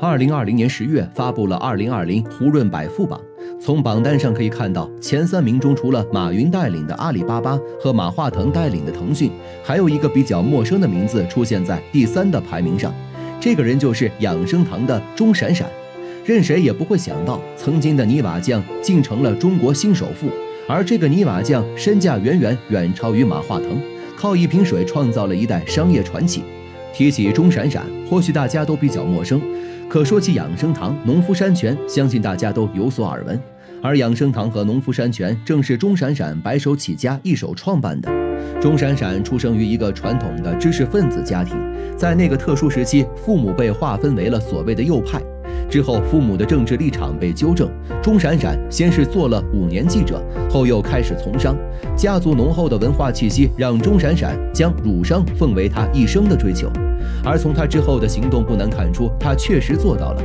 二零二零年十月发布了二零二零胡润百富榜。从榜单上可以看到，前三名中除了马云带领的阿里巴巴和马化腾带领的腾讯，还有一个比较陌生的名字出现在第三的排名上。这个人就是养生堂的钟闪闪。任谁也不会想到，曾经的泥瓦匠竟成了中国新首富。而这个泥瓦匠身价远远远超于马化腾，靠一瓶水创造了一代商业传奇。提起钟闪闪，或许大家都比较陌生。可说起养生堂、农夫山泉，相信大家都有所耳闻。而养生堂和农夫山泉正是钟闪闪白手起家、一手创办的。钟闪闪出生于一个传统的知识分子家庭，在那个特殊时期，父母被划分为了所谓的右派。之后，父母的政治立场被纠正。钟闪闪先是做了五年记者，后又开始从商。家族浓厚的文化气息让钟闪闪将儒商奉为他一生的追求。而从他之后的行动不难看出，他确实做到了。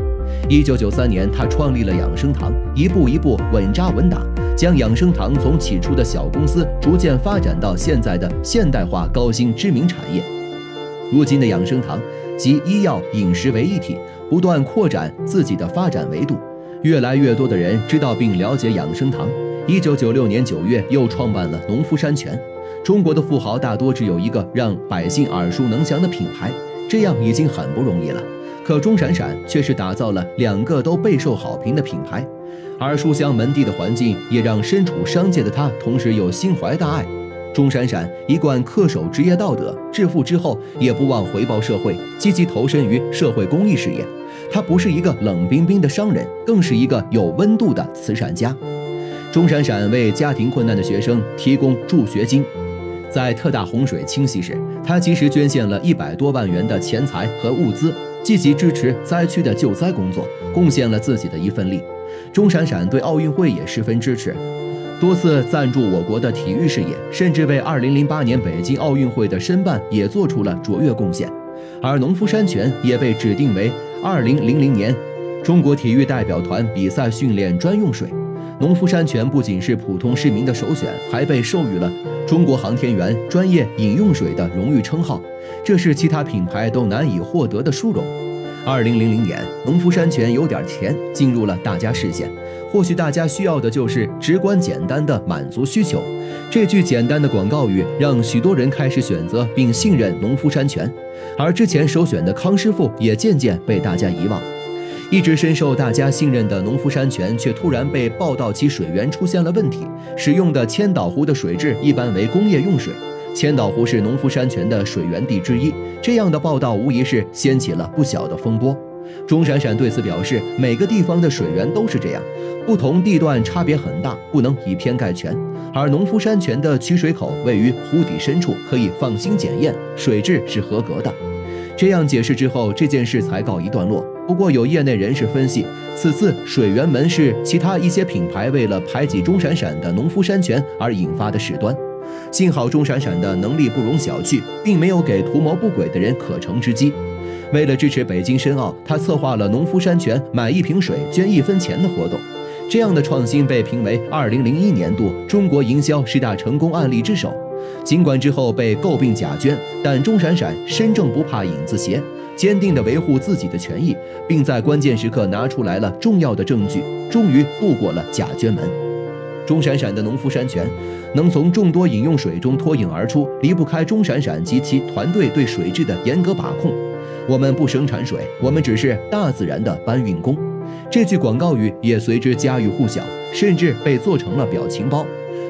一九九三年，他创立了养生堂，一步一步稳扎稳打，将养生堂从起初的小公司逐渐发展到现在的现代化高新知名产业。如今的养生堂集医药、饮食为一体。不断扩展自己的发展维度，越来越多的人知道并了解养生堂。一九九六年九月，又创办了农夫山泉。中国的富豪大多只有一个让百姓耳熟能详的品牌，这样已经很不容易了。可钟闪闪却是打造了两个都备受好评的品牌，而书香门第的环境也让身处商界的他同时又心怀大爱。钟闪闪一贯恪守职业道德，致富之后也不忘回报社会，积极投身于社会公益事业。他不是一个冷冰冰的商人，更是一个有温度的慈善家。钟闪闪为家庭困难的学生提供助学金，在特大洪水侵袭时，他及时捐献了一百多万元的钱财和物资，积极支持灾区的救灾工作，贡献了自己的一份力。钟闪闪对奥运会也十分支持，多次赞助我国的体育事业，甚至为2008年北京奥运会的申办也做出了卓越贡献。而农夫山泉也被指定为。二零零零年，中国体育代表团比赛训练专用水，农夫山泉不仅是普通市民的首选，还被授予了中国航天员专业饮用水的荣誉称号，这是其他品牌都难以获得的殊荣。二零零零年，农夫山泉有点甜进入了大家视线，或许大家需要的就是直观简单的满足需求。这句简单的广告语让许多人开始选择并信任农夫山泉。而之前首选的康师傅也渐渐被大家遗忘，一直深受大家信任的农夫山泉却突然被报道其水源出现了问题，使用的千岛湖的水质一般为工业用水，千岛湖是农夫山泉的水源地之一。这样的报道无疑是掀起了不小的风波。钟闪闪对此表示，每个地方的水源都是这样，不同地段差别很大，不能以偏概全。而农夫山泉的取水口位于湖底深处，可以放心检验，水质是合格的。这样解释之后，这件事才告一段落。不过有业内人士分析，此次水源门是其他一些品牌为了排挤钟闪闪的农夫山泉而引发的事端。幸好钟闪闪的能力不容小觑，并没有给图谋不轨的人可乘之机。为了支持北京申奥，他策划了农夫山泉买一瓶水捐一分钱的活动。这样的创新被评为2001年度中国营销十大成功案例之首。尽管之后被诟病假捐，但钟闪闪身正不怕影子斜，坚定地维护自己的权益，并在关键时刻拿出来了重要的证据，终于渡过了假捐门。钟闪闪的农夫山泉能从众多饮用水中脱颖而出，离不开钟闪闪及其团队对水质的严格把控。我们不生产水，我们只是大自然的搬运工。这句广告语也随之家喻户晓，甚至被做成了表情包。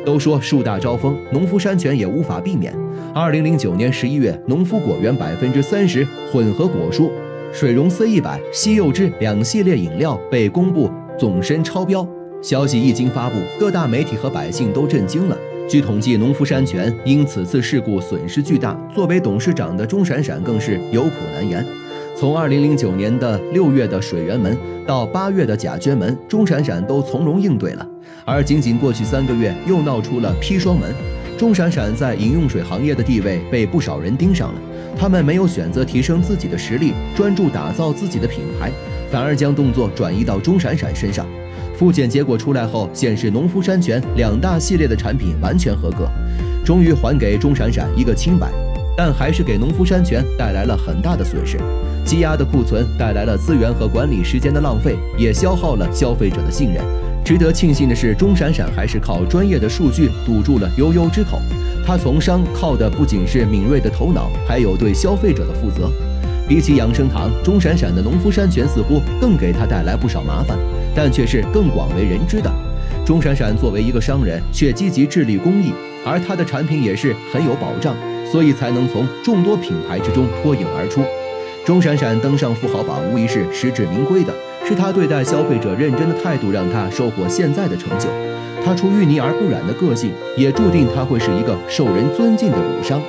都说树大招风，农夫山泉也无法避免。二零零九年十一月，农夫果园百分之三十混合果蔬、水溶 C 一百、西柚汁两系列饮料被公布总申超标。消息一经发布，各大媒体和百姓都震惊了。据统计，农夫山泉因此次事故损失巨大，作为董事长的钟闪闪更是有苦难言。从二零零九年的六月的水源门到八月的假捐门，钟闪闪都从容应对了。而仅仅过去三个月，又闹出了砒霜门，钟闪闪在饮用水行业的地位被不少人盯上了。他们没有选择提升自己的实力，专注打造自己的品牌，反而将动作转移到钟闪闪身上。复检结果出来后，显示农夫山泉两大系列的产品完全合格，终于还给钟闪闪一个清白。但还是给农夫山泉带来了很大的损失。积压的库存带来了资源和管理时间的浪费，也消耗了消费者的信任。值得庆幸的是，钟闪闪还是靠专业的数据堵住了悠悠之口。他从商靠的不仅是敏锐的头脑，还有对消费者的负责。比起养生堂，钟闪闪的农夫山泉似乎更给他带来不少麻烦，但却是更广为人知的。钟闪闪作为一个商人，却积极致力公益，而他的产品也是很有保障，所以才能从众多品牌之中脱颖而出。钟闪闪登上富豪榜，无疑是实至名归的。是他对待消费者认真的态度，让他收获现在的成就。他出淤泥而不染的个性，也注定他会是一个受人尊敬的儒商。